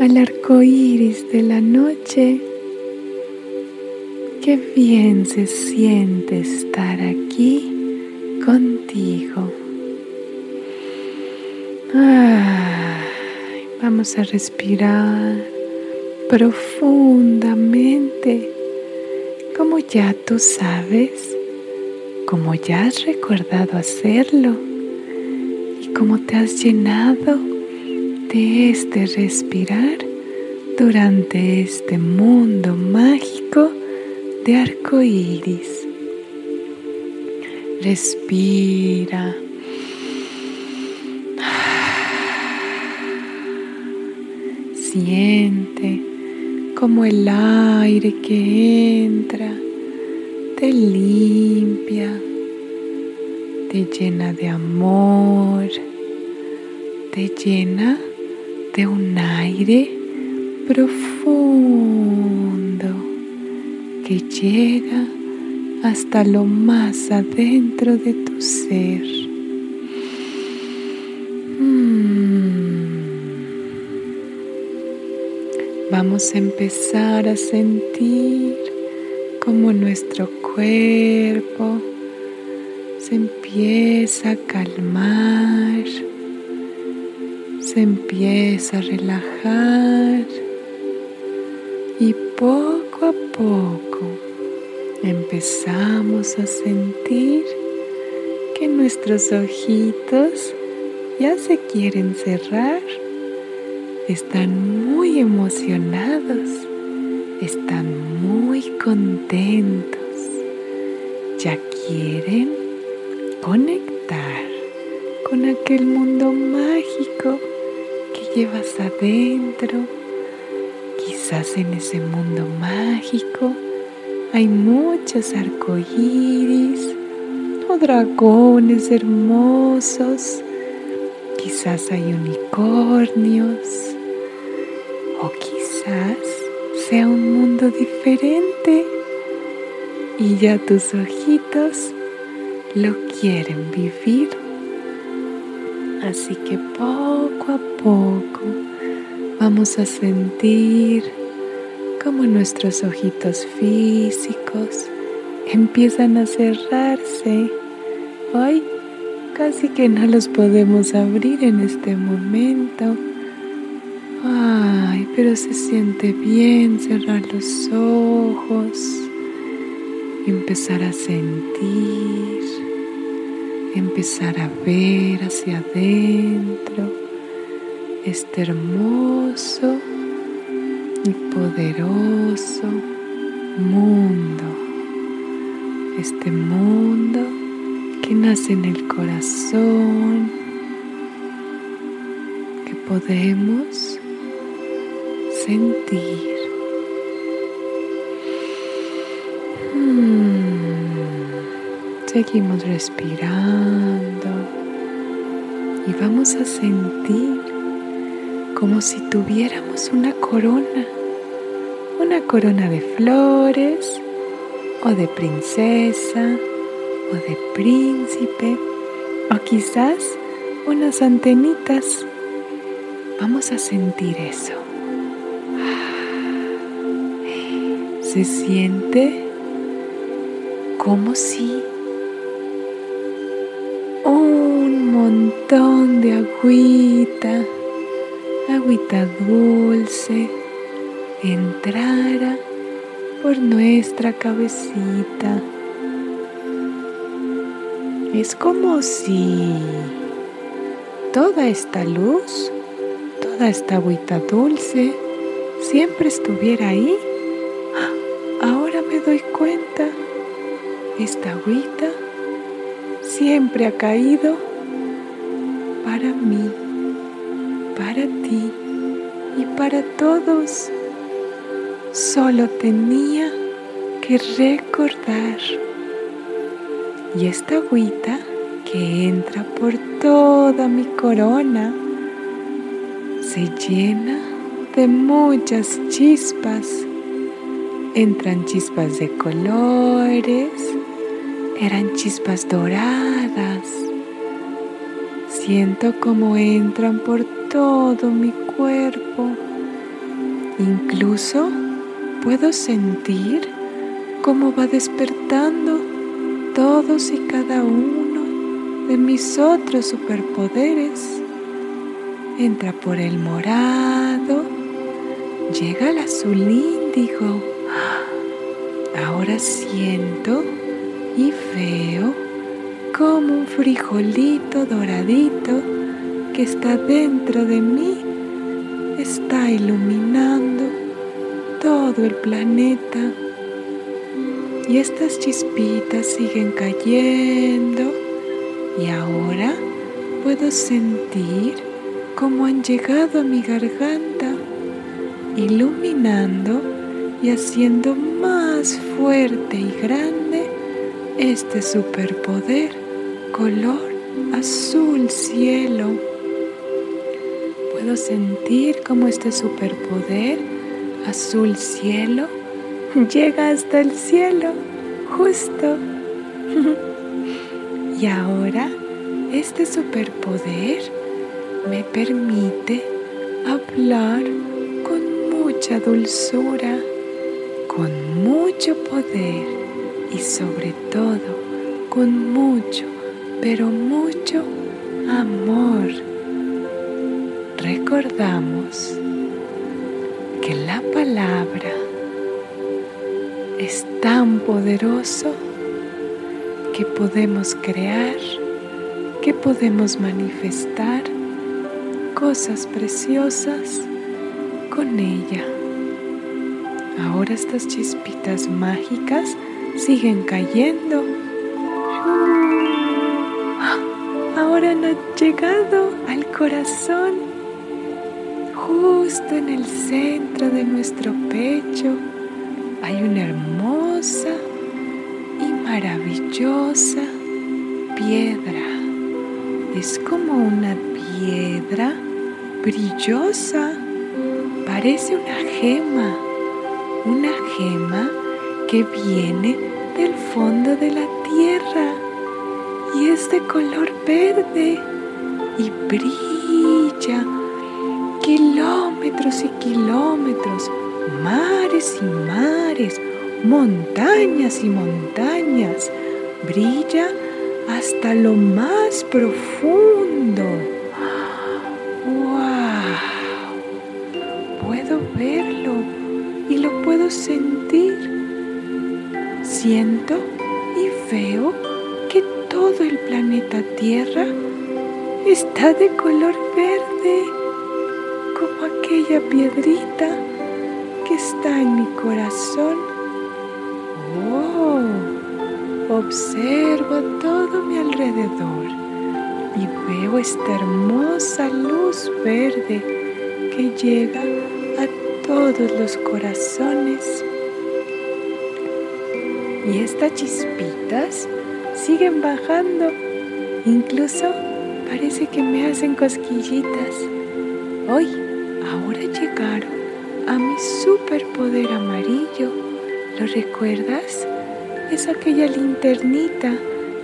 al arco iris de la noche. Qué bien se siente estar aquí contigo. vamos a respirar profundamente, como ya tú sabes como ya has recordado hacerlo y como te has llenado de este respirar durante este mundo mágico de arco iris. Respira. Siente como el aire que entra te limpia, te llena de amor, te llena de un aire profundo que llega hasta lo más adentro de tu ser. Mm. Vamos a empezar a sentir como nuestro cuerpo se empieza a calmar, se empieza a relajar y poco a poco empezamos a sentir que nuestros ojitos ya se quieren cerrar, están muy emocionados, están muy contentos ya quieren conectar con aquel mundo mágico llevas adentro. Quizás en ese mundo mágico hay muchos arcoíris o dragones hermosos. Quizás hay unicornios o quizás sea un mundo diferente y ya tus ojitos lo quieren vivir. Así que a poco vamos a sentir como nuestros ojitos físicos empiezan a cerrarse. Hoy casi que no los podemos abrir en este momento. Ay, pero se siente bien cerrar los ojos empezar a sentir, empezar a ver hacia adentro este hermoso y poderoso mundo, este mundo que nace en el corazón, que podemos sentir. Seguimos respirando y vamos a sentir como si tuviéramos una corona, una corona de flores o de princesa o de príncipe o quizás unas antenitas. Vamos a sentir eso. Se siente como si montón de agüita, agüita dulce, entrara por nuestra cabecita. Es como si toda esta luz, toda esta agüita dulce, siempre estuviera ahí. Ahora me doy cuenta, esta agüita siempre ha caído para mí, para ti para todos. Solo tenía que recordar. Y esta agüita que entra por toda mi corona se llena de muchas chispas. Entran chispas de colores, eran chispas doradas, Siento cómo entran por todo mi cuerpo. Incluso puedo sentir cómo va despertando todos y cada uno de mis otros superpoderes. Entra por el morado, llega al azul índigo. Ahora siento y veo como un frijolito doradito que está dentro de mí está iluminando todo el planeta. Y estas chispitas siguen cayendo y ahora puedo sentir cómo han llegado a mi garganta, iluminando y haciendo más fuerte y grande este superpoder color azul cielo. Puedo sentir cómo este superpoder azul cielo llega hasta el cielo, justo. y ahora este superpoder me permite hablar con mucha dulzura, con mucho poder y sobre todo con mucho pero mucho amor. Recordamos que la palabra es tan poderoso que podemos crear, que podemos manifestar cosas preciosas con ella. Ahora estas chispitas mágicas siguen cayendo ahora han llegado al corazón, justo en el centro de nuestro pecho. Hay una hermosa y maravillosa piedra. Es como una piedra brillosa. Parece una gema. Una gema que viene del fondo de la tierra y es de color verde y brilla kilómetros y kilómetros, mares y mares, montañas y montañas, brilla hasta lo más profundo. ¡Wow! Puedo verlo y lo puedo sentir. Siento y veo todo el planeta Tierra está de color verde, aquella piedrita que está en mi corazón. Oh, observo todo mi alrededor y veo esta hermosa luz verde que llega a todos los corazones. Y estas chispitas siguen bajando. Incluso parece que me hacen cosquillitas. Hoy, llegaron a mi superpoder amarillo. ¿Lo recuerdas? Es aquella linternita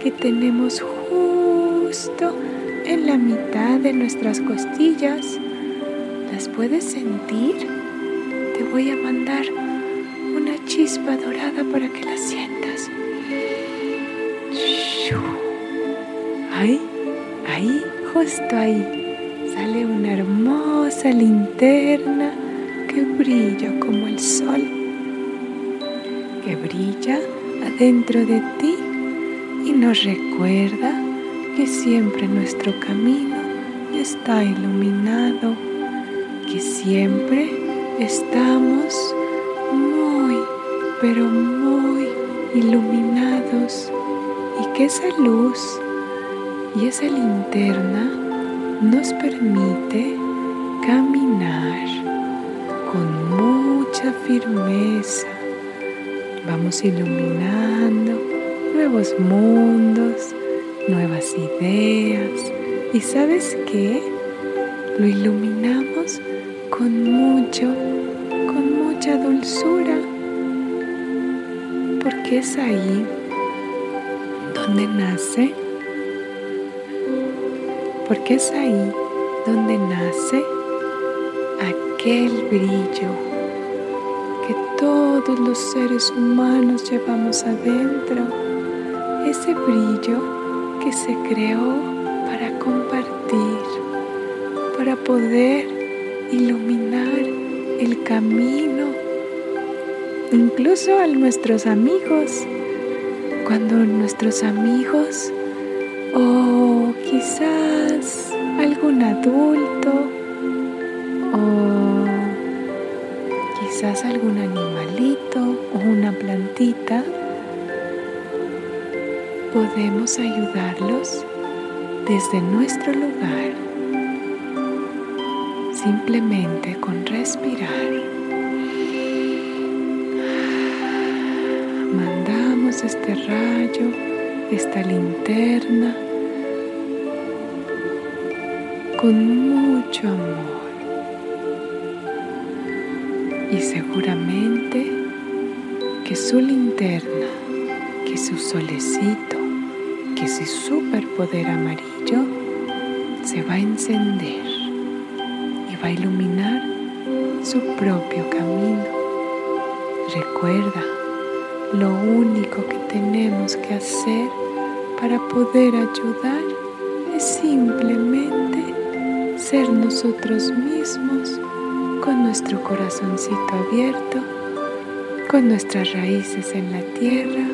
que tenemos justo en la mitad de nuestras costillas. ¿Las puedes sentir? Te voy a mandar una chispa dorada para que la sientas. Ahí, ahí, justo ahí, sale una hermosa linterna que brilla como el sol, que brilla adentro de ti y nos recuerda que siempre nuestro camino está iluminado, que siempre estamos muy, pero muy iluminados y que esa luz y esa linterna nos permite caminar con mucha firmeza. Vamos iluminando nuevos mundos, nuevas ideas. ¿Y sabes qué? Lo iluminamos con mucho, con mucha dulzura. Porque es ahí donde nace porque es ahí donde nace aquel brillo que todos los seres humanos llevamos adentro, ese brillo que se creó para compartir, para poder iluminar el camino, incluso a nuestros amigos, cuando nuestros amigos o quizás algún adulto o quizás algún animalito o una plantita, podemos ayudarlos desde nuestro lugar, simplemente con respirar. Mandamos este rayo, esta linterna, con mucho amor. Y seguramente que su linterna, que su solecito, que su superpoder amarillo se va a encender y va a iluminar su propio camino. Recuerda, lo único que tenemos que hacer para poder ayudar es simplemente ser nosotros mismos con nuestro corazoncito abierto, con nuestras raíces en la tierra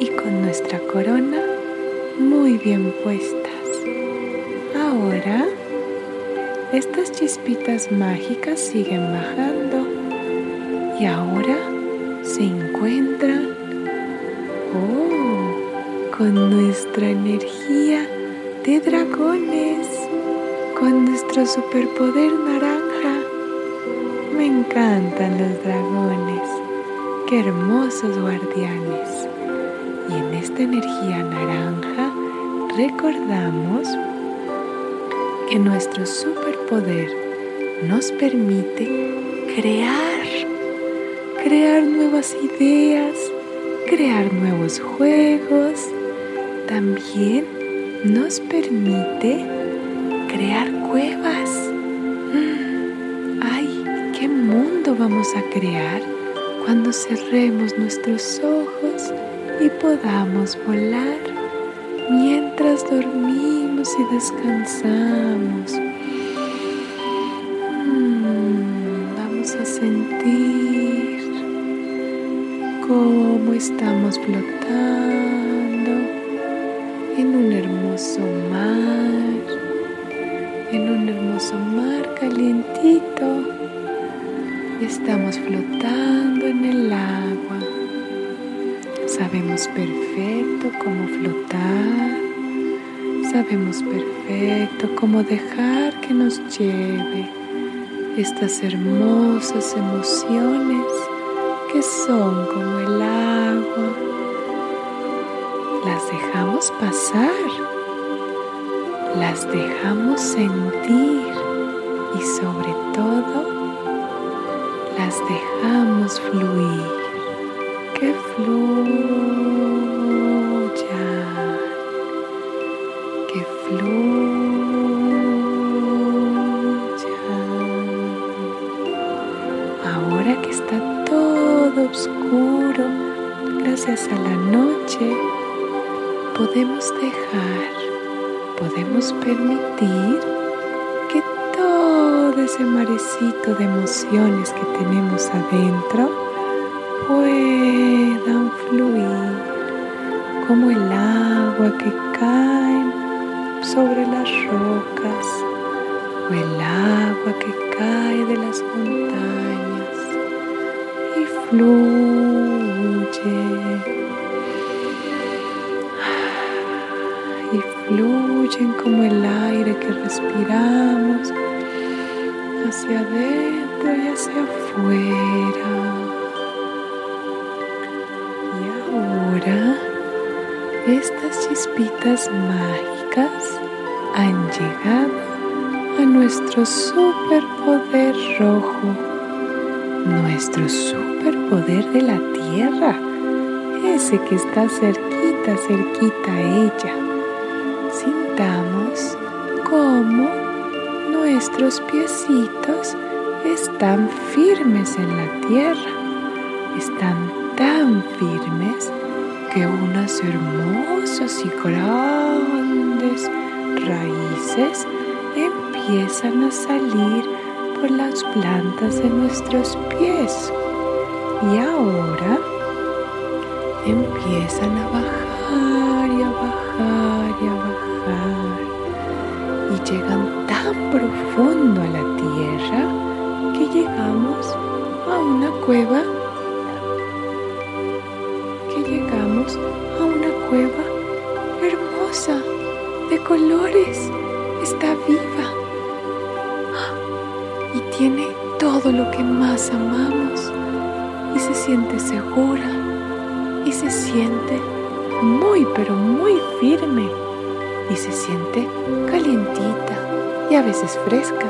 y con nuestra corona muy bien puestas. Ahora, estas chispitas mágicas siguen bajando y ahora se encuentran oh, con nuestra energía de dragones con nuestro superpoder naranja. Me encantan los dragones, qué hermosos guardianes. Y en esta energía naranja recordamos que nuestro superpoder nos permite crear, crear nuevas ideas, crear nuevos juegos. También nos permite crear cuevas. ¡Ay! ¿Qué mundo vamos a crear cuando cerremos nuestros ojos y podamos volar mientras dormimos y descansamos? Mm, vamos a sentir cómo estamos flotando hermoso mar en un hermoso mar calientito. Estamos flotando en el agua. Sabemos perfecto cómo flotar. Sabemos perfecto cómo dejar que nos lleve estas hermosas emociones que son como el agua. Las dejamos pasar las dejamos sentir y sobre todo las dejamos fluir, que fluyan, que fluyan. Ahora que está todo oscuro, gracias a la noche, podemos dejar podemos permitir que todo ese marecito de emociones que tenemos adentro puedan fluir como el agua que cae sobre las rocas o el agua que cae de las montañas y fluye. Y fluyen como el aire que respiramos hacia adentro y hacia afuera. Y ahora estas chispitas mágicas han llegado a nuestro superpoder rojo, nuestro superpoder de la tierra, ese que está cerquita, cerquita a ella cómo nuestros piecitos están firmes en la tierra. Están tan firmes que unas hermosas y grandes raíces empiezan a salir por las plantas de nuestros pies. Y ahora empiezan a bajar y a bajar y a bajar. Y llegan tan profundo a la tierra que llegamos a una cueva. Que llegamos a una cueva hermosa, de colores. Está viva. Y tiene todo lo que más amamos. Y se siente segura. Y se siente muy, pero muy y a veces fresca,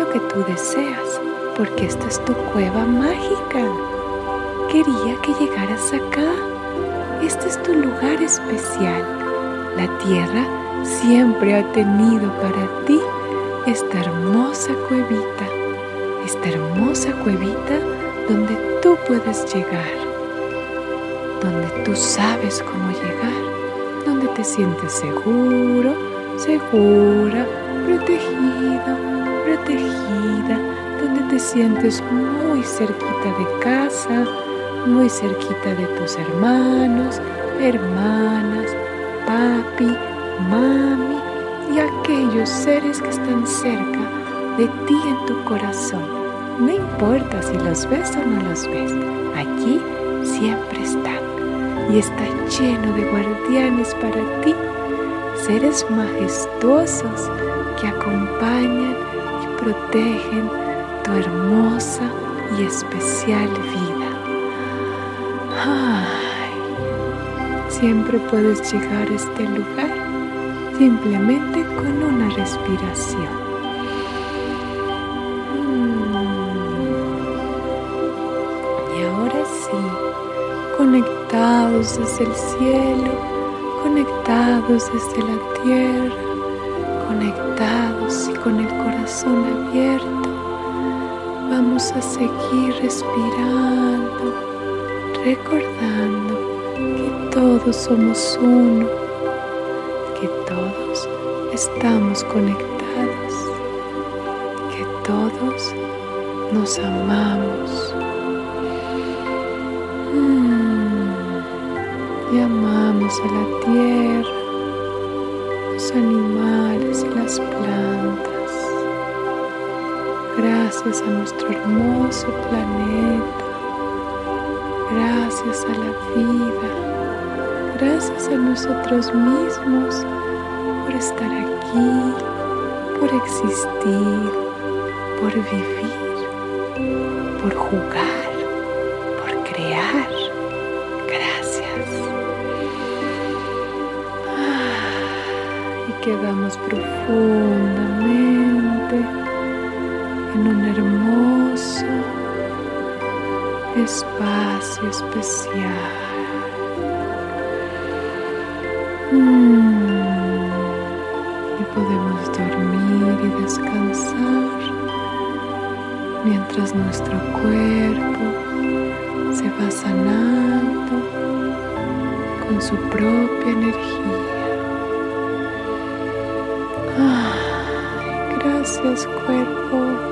lo que tú deseas, porque esta es tu cueva mágica. Quería que llegaras acá. Este es tu lugar especial. La tierra siempre ha tenido para ti esta hermosa cuevita, esta hermosa cuevita donde tú puedes llegar, donde tú sabes cómo llegar, donde te sientes seguro, segura, protegido, protegida, donde te sientes muy cerquita de casa, muy cerquita de tus hermanos, hermanas, papi, mami y aquellos seres que están cerca de ti en tu corazón. No importa si los ves o no los ves, allí siempre están y está lleno de guardianes para ti, seres majestuosos que acompañan y protegen tu hermosa y especial vida. Ay, siempre puedes llegar a este lugar simplemente con una respiración. Mm. Y ahora sí, conectados desde el cielo, conectados desde la tierra, conectados y con el corazón abierto, vamos a seguir respirando, recordando que todos somos uno que todos estamos conectados, que todos nos amamos. Mm, y amamos a la tierra, Gracias a nuestro hermoso planeta. Gracias a la vida gracias a nosotros mismos por estar aquí, por existir, por vivir, por jugar, por crear. Gracias. Y quedamos profundamente en un hermoso espacio especial. Mm. Y podemos dormir y descansar mientras nuestro cuerpo se va sanando con su propia energía. Ay, gracias cuerpo.